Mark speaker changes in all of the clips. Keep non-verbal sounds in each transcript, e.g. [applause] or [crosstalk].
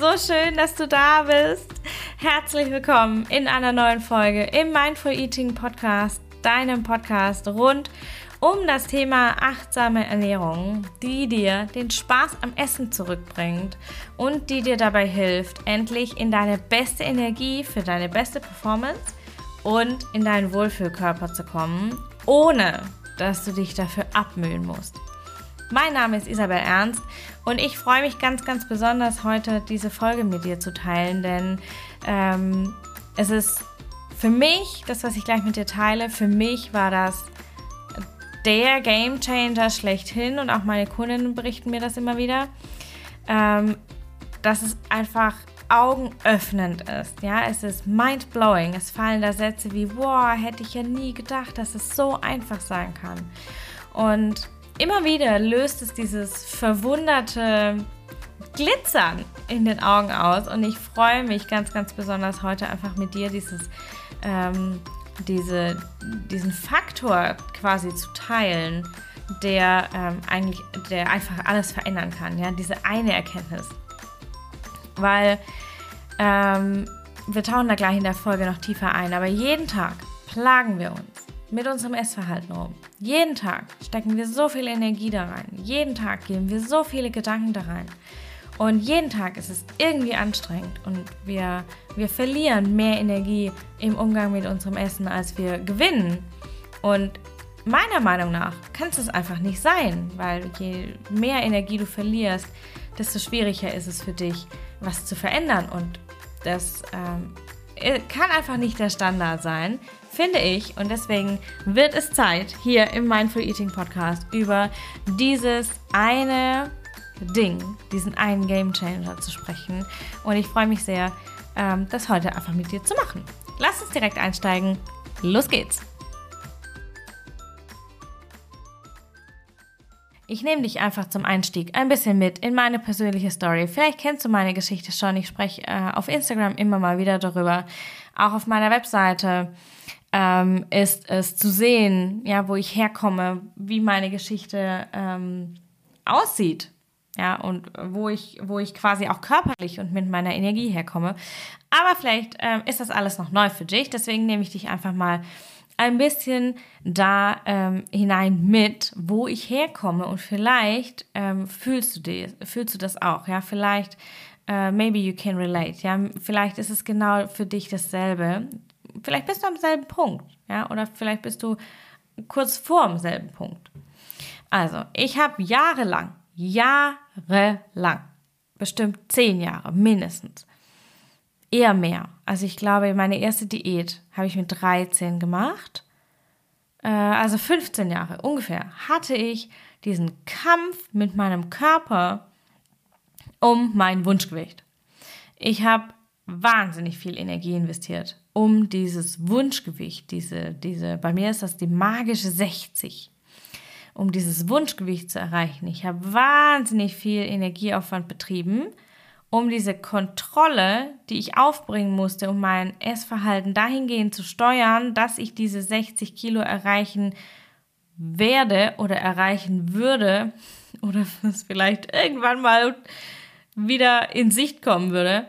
Speaker 1: So schön, dass du da bist. Herzlich willkommen in einer neuen Folge im Mindful Eating Podcast, deinem Podcast rund um das Thema achtsame Ernährung, die dir den Spaß am Essen zurückbringt und die dir dabei hilft, endlich in deine beste Energie für deine beste Performance und in deinen Wohlfühlkörper zu kommen, ohne dass du dich dafür abmühen musst. Mein Name ist Isabel Ernst und ich freue mich ganz, ganz besonders heute diese Folge mit dir zu teilen, denn ähm, es ist für mich, das, was ich gleich mit dir teile, für mich war das der Game Changer schlechthin und auch meine Kundinnen berichten mir das immer wieder, ähm, dass es einfach augenöffnend ist. Ja, es ist mind-blowing. Es fallen da Sätze wie, wow, hätte ich ja nie gedacht, dass es so einfach sein kann. Und immer wieder löst es dieses verwunderte Glitzern in den Augen aus. Und ich freue mich ganz, ganz besonders heute einfach mit dir dieses, ähm, diese, diesen Faktor quasi zu teilen, der ähm, eigentlich, der einfach alles verändern kann. Ja, diese eine Erkenntnis. Weil ähm, wir tauchen da gleich in der Folge noch tiefer ein. Aber jeden Tag plagen wir uns mit unserem Essverhalten um. Jeden Tag stecken wir so viel Energie da rein. Jeden Tag geben wir so viele Gedanken da rein. Und jeden Tag ist es irgendwie anstrengend und wir, wir verlieren mehr Energie im Umgang mit unserem Essen, als wir gewinnen. Und meiner Meinung nach kann es einfach nicht sein, weil je mehr Energie du verlierst, desto schwieriger ist es für dich, was zu verändern. Und das ähm, kann einfach nicht der Standard sein, finde ich. Und deswegen wird es Zeit, hier im Mindful Eating Podcast über dieses eine Ding, diesen einen Game Changer zu sprechen. Und ich freue mich sehr, ähm, das heute einfach mit dir zu machen. Lass uns direkt einsteigen. Los geht's! Ich nehme dich einfach zum Einstieg ein bisschen mit in meine persönliche Story. Vielleicht kennst du meine Geschichte schon. Ich spreche äh, auf Instagram immer mal wieder darüber. Auch auf meiner Webseite ähm, ist es zu sehen, ja, wo ich herkomme, wie meine Geschichte ähm, aussieht. Ja, und wo ich, wo ich quasi auch körperlich und mit meiner Energie herkomme. Aber vielleicht ähm, ist das alles noch neu für dich. Deswegen nehme ich dich einfach mal ein bisschen da ähm, hinein mit, wo ich herkomme und vielleicht ähm, fühlst du das, fühlst du das auch, ja, vielleicht uh, maybe you can relate, ja, vielleicht ist es genau für dich dasselbe, vielleicht bist du am selben Punkt, ja, oder vielleicht bist du kurz vor dem selben Punkt. Also, ich habe jahrelang, jahrelang, bestimmt zehn Jahre mindestens, eher mehr. Also ich glaube, meine erste Diät habe ich mit 13 gemacht. Äh, also 15 Jahre ungefähr hatte ich diesen Kampf mit meinem Körper um mein Wunschgewicht. Ich habe wahnsinnig viel Energie investiert, um dieses Wunschgewicht, diese, diese, bei mir ist das die magische 60, um dieses Wunschgewicht zu erreichen. Ich habe wahnsinnig viel Energieaufwand betrieben um diese Kontrolle, die ich aufbringen musste, um mein Essverhalten dahingehend zu steuern, dass ich diese 60 Kilo erreichen werde oder erreichen würde oder es [laughs] vielleicht irgendwann mal wieder in Sicht kommen würde,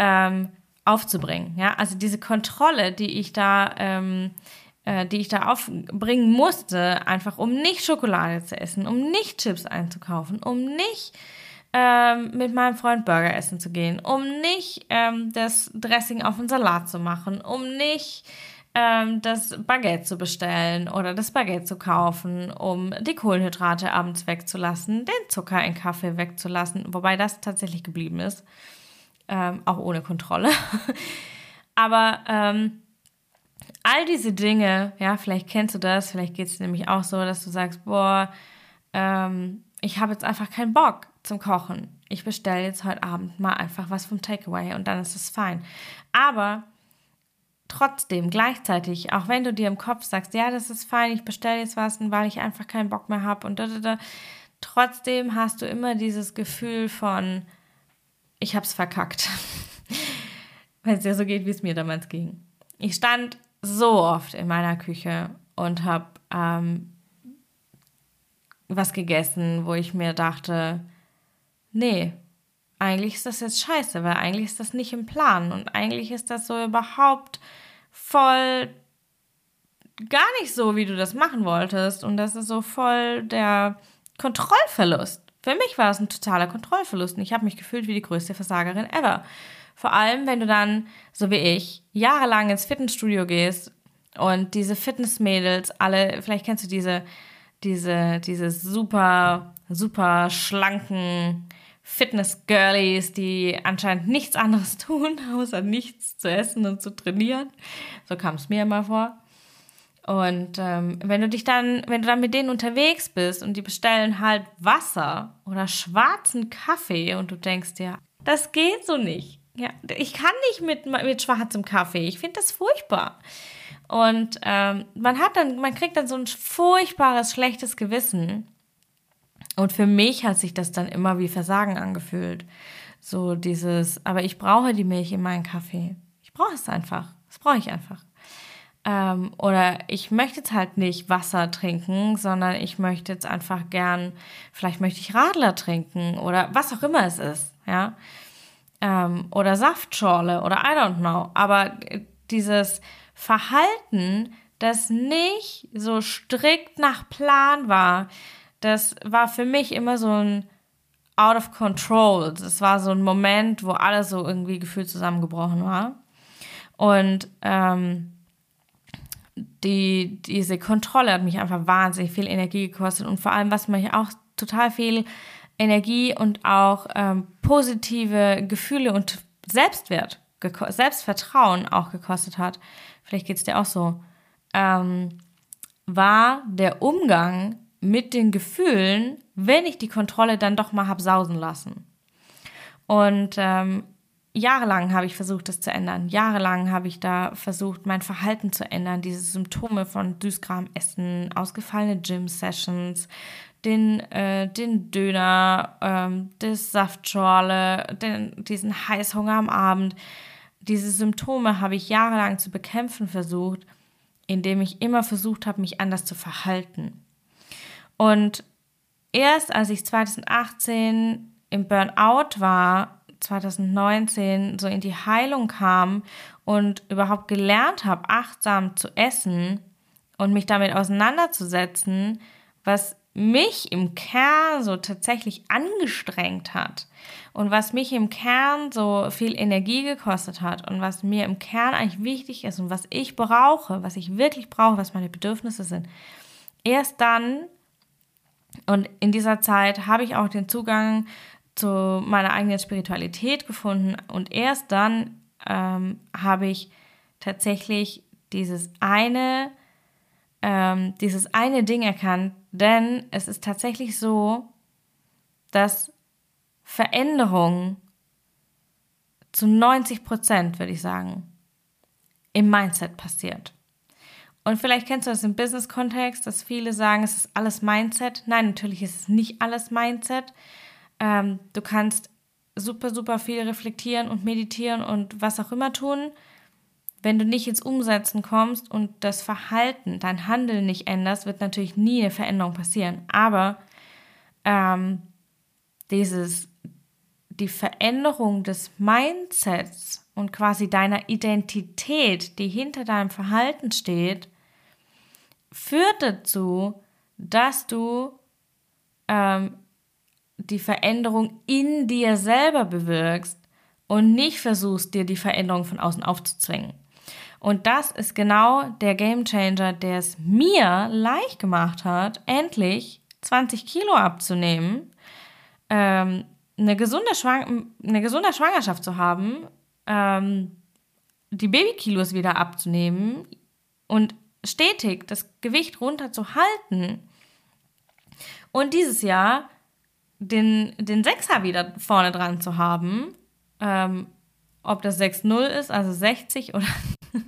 Speaker 1: ähm, aufzubringen. Ja, also diese Kontrolle, die ich da, ähm, äh, die ich da aufbringen musste, einfach um nicht Schokolade zu essen, um nicht Chips einzukaufen, um nicht ähm, mit meinem Freund Burger essen zu gehen, um nicht ähm, das Dressing auf den Salat zu machen, um nicht ähm, das Baguette zu bestellen oder das Baguette zu kaufen, um die Kohlenhydrate abends wegzulassen, den Zucker in Kaffee wegzulassen, wobei das tatsächlich geblieben ist, ähm, auch ohne Kontrolle. [laughs] Aber ähm, all diese Dinge, ja, vielleicht kennst du das, vielleicht geht es nämlich auch so, dass du sagst, boah, ähm, ich habe jetzt einfach keinen Bock zum Kochen. Ich bestelle jetzt heute Abend mal einfach was vom Takeaway und dann ist es fein. Aber trotzdem gleichzeitig, auch wenn du dir im Kopf sagst, ja, das ist fein, ich bestelle jetzt was, weil ich einfach keinen Bock mehr habe und da, da, da, trotzdem hast du immer dieses Gefühl von, ich hab's verkackt. [laughs] Wenn es dir so geht, wie es mir damals ging. Ich stand so oft in meiner Küche und habe ähm, was gegessen, wo ich mir dachte, nee, eigentlich ist das jetzt scheiße, weil eigentlich ist das nicht im Plan und eigentlich ist das so überhaupt voll gar nicht so, wie du das machen wolltest und das ist so voll der Kontrollverlust. Für mich war es ein totaler Kontrollverlust und ich habe mich gefühlt wie die größte Versagerin ever. Vor allem, wenn du dann, so wie ich, jahrelang ins Fitnessstudio gehst und diese Fitnessmädels alle, vielleicht kennst du diese, diese, diese super, super schlanken, Fitness-Girlies, die anscheinend nichts anderes [laughs] tun, außer nichts zu essen und zu trainieren. So kam es mir immer vor. Und ähm, wenn du dich dann, wenn du dann mit denen unterwegs bist und die bestellen halt Wasser oder schwarzen Kaffee und du denkst dir, das geht so nicht. Ja, ich kann nicht mit, mit schwarzem Kaffee. Ich finde das furchtbar. Und ähm, man hat dann, man kriegt dann so ein furchtbares, schlechtes Gewissen und für mich hat sich das dann immer wie Versagen angefühlt. So dieses, aber ich brauche die Milch in meinen Kaffee. Ich brauche es einfach. Das brauche ich einfach. Ähm, oder ich möchte jetzt halt nicht Wasser trinken, sondern ich möchte jetzt einfach gern, vielleicht möchte ich Radler trinken oder was auch immer es ist, ja. Ähm, oder Saftschorle oder I don't know. Aber dieses Verhalten, das nicht so strikt nach Plan war, das war für mich immer so ein out of control. Das war so ein Moment, wo alles so irgendwie gefühlt zusammengebrochen war. Und ähm, die, diese Kontrolle hat mich einfach wahnsinnig viel Energie gekostet. Und vor allem, was mich auch total viel Energie und auch ähm, positive Gefühle und Selbstwert, Selbstvertrauen auch gekostet hat, vielleicht geht es dir auch so, ähm, war der Umgang mit den Gefühlen, wenn ich die Kontrolle dann doch mal hab sausen lassen. Und ähm, jahrelang habe ich versucht, das zu ändern. Jahrelang habe ich da versucht, mein Verhalten zu ändern. Diese Symptome von Süßkram essen, ausgefallene Gym-Sessions, den, äh, den Döner, ähm, das Saftschorle, den, diesen Heißhunger am Abend. Diese Symptome habe ich jahrelang zu bekämpfen versucht, indem ich immer versucht habe, mich anders zu verhalten. Und erst als ich 2018 im Burnout war, 2019 so in die Heilung kam und überhaupt gelernt habe, achtsam zu essen und mich damit auseinanderzusetzen, was mich im Kern so tatsächlich angestrengt hat und was mich im Kern so viel Energie gekostet hat und was mir im Kern eigentlich wichtig ist und was ich brauche, was ich wirklich brauche, was meine Bedürfnisse sind. Erst dann und in dieser Zeit habe ich auch den Zugang zu meiner eigenen Spiritualität gefunden und erst dann ähm, habe ich tatsächlich dieses eine, ähm, dieses eine Ding erkannt, denn es ist tatsächlich so, dass Veränderung zu 90 Prozent, würde ich sagen, im Mindset passiert. Und vielleicht kennst du das im Business-Kontext, dass viele sagen, es ist alles Mindset. Nein, natürlich ist es nicht alles Mindset. Ähm, du kannst super, super viel reflektieren und meditieren und was auch immer tun. Wenn du nicht ins Umsetzen kommst und das Verhalten, dein Handeln nicht änderst, wird natürlich nie eine Veränderung passieren. Aber ähm, dieses, die Veränderung des Mindsets und quasi deiner Identität, die hinter deinem Verhalten steht, führt dazu, dass du ähm, die Veränderung in dir selber bewirkst und nicht versuchst, dir die Veränderung von außen aufzuzwingen. Und das ist genau der Game Changer, der es mir leicht gemacht hat, endlich 20 Kilo abzunehmen, ähm, eine, gesunde eine gesunde Schwangerschaft zu haben, ähm, die Babykilos wieder abzunehmen und stetig das Gewicht runterzuhalten und dieses Jahr den, den Sechser wieder vorne dran zu haben, ähm, ob das 6-0 ist, also 60 oder,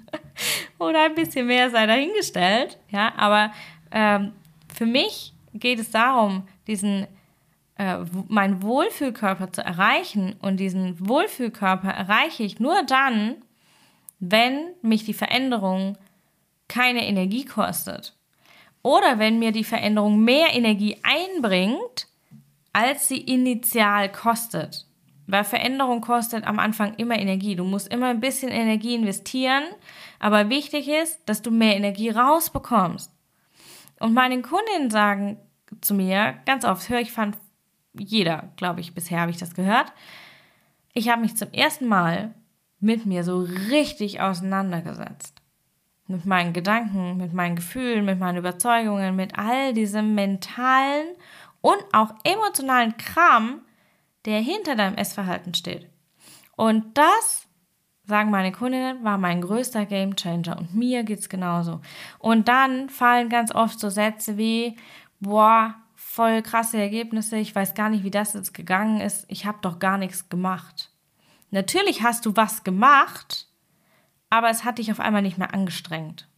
Speaker 1: [laughs] oder ein bisschen mehr sei dahingestellt, ja, aber ähm, für mich geht es darum, diesen äh, meinen Wohlfühlkörper zu erreichen und diesen Wohlfühlkörper erreiche ich nur dann, wenn mich die Veränderung keine Energie kostet. Oder wenn mir die Veränderung mehr Energie einbringt, als sie initial kostet. Weil Veränderung kostet am Anfang immer Energie. Du musst immer ein bisschen Energie investieren, aber wichtig ist, dass du mehr Energie rausbekommst. Und meine Kundinnen sagen zu mir, ganz oft höre ich von jeder, glaube ich, bisher habe ich das gehört. Ich habe mich zum ersten Mal mit mir so richtig auseinandergesetzt. Mit meinen Gedanken, mit meinen Gefühlen, mit meinen Überzeugungen, mit all diesem mentalen und auch emotionalen Kram, der hinter deinem Essverhalten steht. Und das, sagen meine Kundinnen, war mein größter Gamechanger und mir geht's genauso. Und dann fallen ganz oft so Sätze wie, boah, voll krasse Ergebnisse, ich weiß gar nicht, wie das jetzt gegangen ist, ich habe doch gar nichts gemacht. Natürlich hast du was gemacht, aber es hat dich auf einmal nicht mehr angestrengt.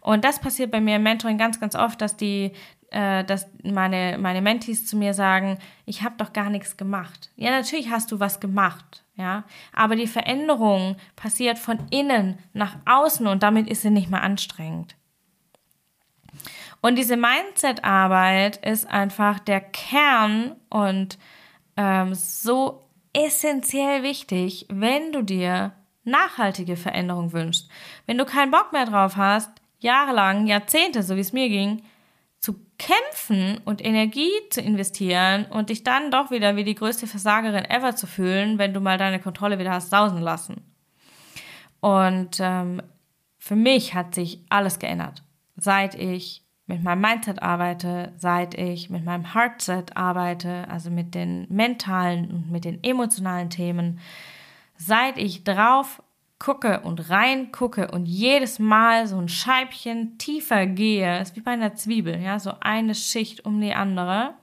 Speaker 1: Und das passiert bei mir im Mentoring ganz, ganz oft, dass die, äh, dass meine, meine Mentees zu mir sagen, ich habe doch gar nichts gemacht. Ja, natürlich hast du was gemacht, ja, aber die Veränderung passiert von innen nach außen und damit ist sie nicht mehr anstrengend. Und diese Mindset-Arbeit ist einfach der Kern und ähm, so essentiell wichtig, wenn du dir nachhaltige Veränderung wünschst. Wenn du keinen Bock mehr drauf hast, jahrelang, Jahrzehnte, so wie es mir ging, zu kämpfen und Energie zu investieren und dich dann doch wieder wie die größte Versagerin ever zu fühlen, wenn du mal deine Kontrolle wieder hast sausen lassen. Und ähm, für mich hat sich alles geändert, seit ich mit meinem Mindset arbeite, seit ich mit meinem Heartset arbeite, also mit den mentalen und mit den emotionalen Themen, seit ich drauf gucke und reingucke und jedes Mal so ein Scheibchen tiefer gehe, ist wie bei einer Zwiebel, ja, so eine Schicht um die andere,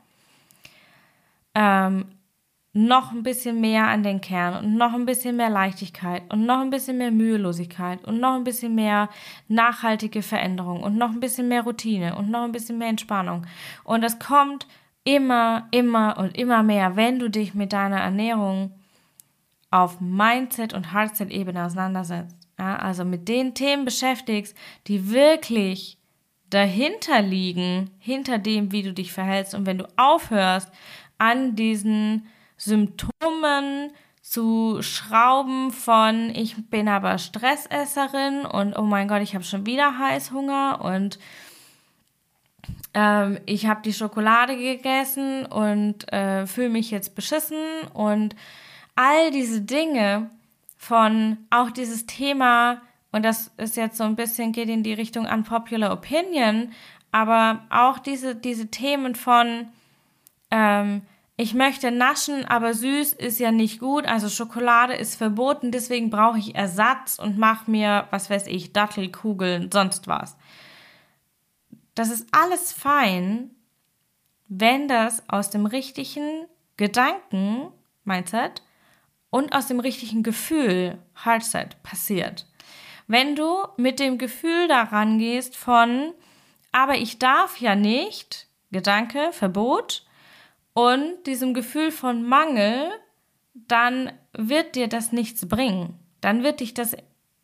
Speaker 1: ähm, noch ein bisschen mehr an den Kern und noch ein bisschen mehr Leichtigkeit und noch ein bisschen mehr Mühelosigkeit und noch ein bisschen mehr nachhaltige Veränderung und noch ein bisschen mehr Routine und noch ein bisschen mehr Entspannung. Und das kommt immer, immer und immer mehr, wenn du dich mit deiner Ernährung auf Mindset- und Heartset-Ebene auseinandersetzt. Ja, also mit den Themen beschäftigst, die wirklich dahinter liegen, hinter dem, wie du dich verhältst. Und wenn du aufhörst, an diesen Symptomen zu schrauben von ich bin aber Stressesserin und oh mein Gott, ich habe schon wieder Heißhunger und ähm, ich habe die Schokolade gegessen und äh, fühle mich jetzt beschissen und all diese Dinge von auch dieses Thema und das ist jetzt so ein bisschen geht in die Richtung unpopular opinion, aber auch diese diese Themen von ähm, ich möchte naschen, aber süß ist ja nicht gut, also Schokolade ist verboten, deswegen brauche ich Ersatz und mache mir, was weiß ich, Dattelkugeln, sonst was. Das ist alles fein, wenn das aus dem richtigen Gedanken, Mindset, und aus dem richtigen Gefühl, Heartset, passiert. Wenn du mit dem Gefühl daran gehst von, aber ich darf ja nicht, Gedanke, Verbot, und diesem Gefühl von Mangel, dann wird dir das nichts bringen. Dann wird dich das,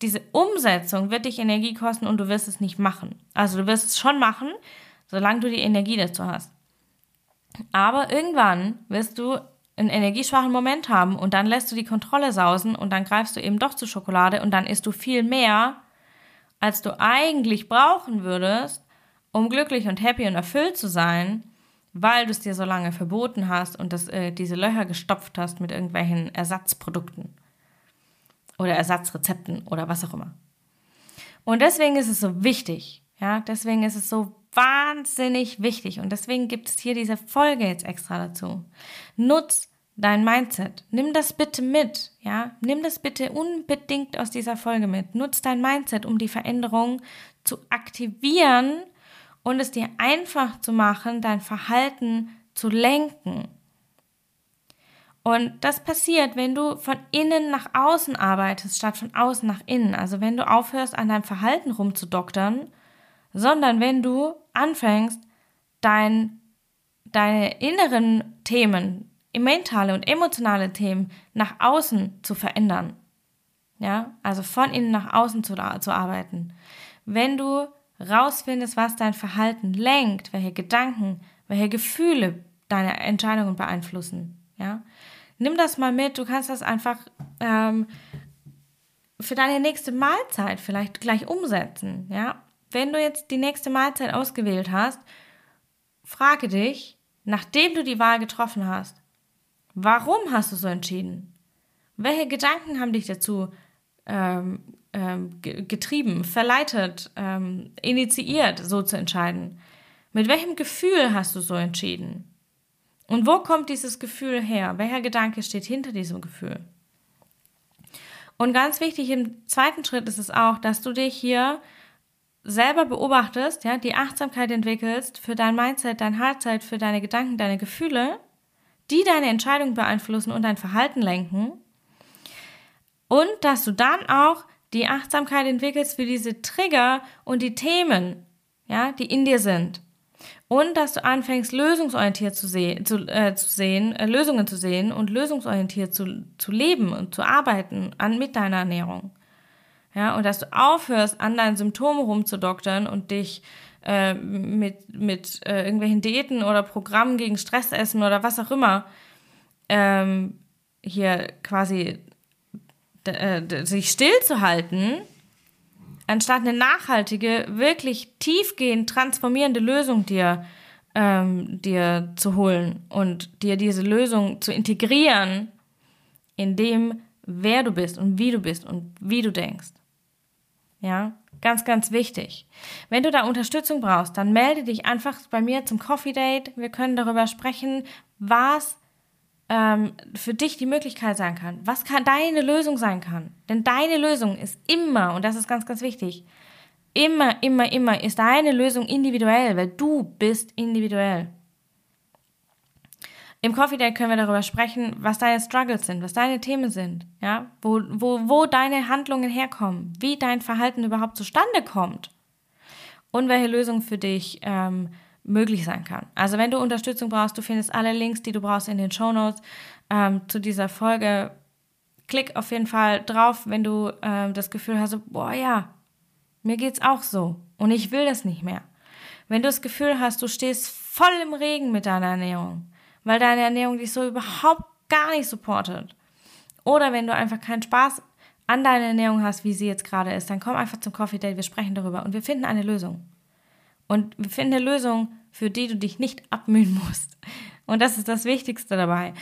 Speaker 1: diese Umsetzung wird dich Energie kosten und du wirst es nicht machen. Also du wirst es schon machen, solange du die Energie dazu hast. Aber irgendwann wirst du einen energieschwachen Moment haben und dann lässt du die Kontrolle sausen und dann greifst du eben doch zur Schokolade und dann isst du viel mehr, als du eigentlich brauchen würdest, um glücklich und happy und erfüllt zu sein weil du es dir so lange verboten hast und das, äh, diese Löcher gestopft hast mit irgendwelchen Ersatzprodukten oder Ersatzrezepten oder was auch immer. Und deswegen ist es so wichtig, ja, deswegen ist es so wahnsinnig wichtig und deswegen gibt es hier diese Folge jetzt extra dazu. Nutz dein Mindset. Nimm das bitte mit, ja? Nimm das bitte unbedingt aus dieser Folge mit. Nutz dein Mindset, um die Veränderung zu aktivieren und es dir einfach zu machen, dein Verhalten zu lenken. Und das passiert, wenn du von innen nach außen arbeitest, statt von außen nach innen. Also wenn du aufhörst, an deinem Verhalten rumzudoktern, sondern wenn du anfängst, dein, deine inneren Themen, mentale und emotionale Themen nach außen zu verändern. Ja, also von innen nach außen zu, zu arbeiten. Wenn du rausfindest, was dein Verhalten lenkt, welche Gedanken, welche Gefühle deine Entscheidungen beeinflussen, ja, Nimm das mal mit. Du kannst das einfach ähm, für deine nächste Mahlzeit vielleicht gleich umsetzen. Ja, wenn du jetzt die nächste Mahlzeit ausgewählt hast, frage dich, nachdem du die Wahl getroffen hast, warum hast du so entschieden? Welche Gedanken haben dich dazu ähm, ähm, getrieben, verleitet, ähm, initiiert, so zu entscheiden? Mit welchem Gefühl hast du so entschieden? Und wo kommt dieses Gefühl her? Welcher Gedanke steht hinter diesem Gefühl? Und ganz wichtig im zweiten Schritt ist es auch, dass du dich hier selber beobachtest, ja, die Achtsamkeit entwickelst für dein Mindset, dein Hartzeit, für deine Gedanken, deine Gefühle, die deine Entscheidung beeinflussen und dein Verhalten lenken. Und dass du dann auch die Achtsamkeit entwickelst für diese Trigger und die Themen, ja, die in dir sind. Und dass du anfängst, lösungsorientiert zu, sehen, zu, äh, zu sehen, äh, Lösungen zu sehen und lösungsorientiert zu, zu leben und zu arbeiten an, mit deiner Ernährung. Ja, und dass du aufhörst, an deinen Symptomen rumzudoktern und dich äh, mit, mit äh, irgendwelchen Diäten oder Programmen gegen Stressessen oder was auch immer ähm, hier quasi äh, sich stillzuhalten, anstatt eine nachhaltige, wirklich tiefgehend transformierende Lösung dir, ähm, dir zu holen und dir diese Lösung zu integrieren in dem, wer du bist und wie du bist und wie du denkst. Ja, ganz, ganz wichtig. Wenn du da Unterstützung brauchst, dann melde dich einfach bei mir zum Coffee Date. Wir können darüber sprechen, was ähm, für dich die Möglichkeit sein kann, was kann deine Lösung sein kann. Denn deine Lösung ist immer, und das ist ganz, ganz wichtig, immer, immer, immer ist deine Lösung individuell, weil du bist individuell. Im Coffee Day können wir darüber sprechen, was deine Struggles sind, was deine Themen sind, ja, wo, wo, wo deine Handlungen herkommen, wie dein Verhalten überhaupt zustande kommt und welche Lösung für dich ähm, möglich sein kann. Also wenn du Unterstützung brauchst, du findest alle Links, die du brauchst in den Show Notes ähm, zu dieser Folge. Klick auf jeden Fall drauf, wenn du ähm, das Gefühl hast, boah ja, mir geht's auch so und ich will das nicht mehr. Wenn du das Gefühl hast, du stehst voll im Regen mit deiner Ernährung, weil deine Ernährung dich so überhaupt gar nicht supportet. Oder wenn du einfach keinen Spaß an deiner Ernährung hast, wie sie jetzt gerade ist, dann komm einfach zum Coffee Date, wir sprechen darüber und wir finden eine Lösung. Und wir finden eine Lösung, für die du dich nicht abmühen [laughs] musst. Und das ist das Wichtigste dabei.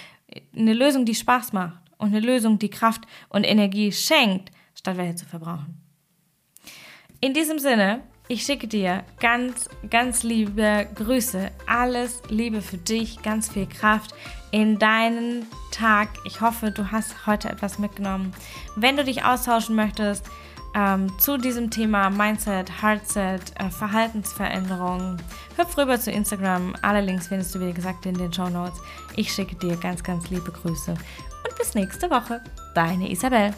Speaker 1: Eine Lösung, die Spaß macht und eine Lösung, die Kraft und Energie schenkt, statt welche zu verbrauchen. In diesem Sinne ich schicke dir ganz, ganz liebe Grüße. Alles Liebe für dich, ganz viel Kraft in deinen Tag. Ich hoffe, du hast heute etwas mitgenommen. Wenn du dich austauschen möchtest ähm, zu diesem Thema Mindset, Heartset, äh, Verhaltensveränderung, hüpf rüber zu Instagram. Alle Links findest du, wie gesagt, in den Show Notes. Ich schicke dir ganz, ganz liebe Grüße und bis nächste Woche. Deine Isabel.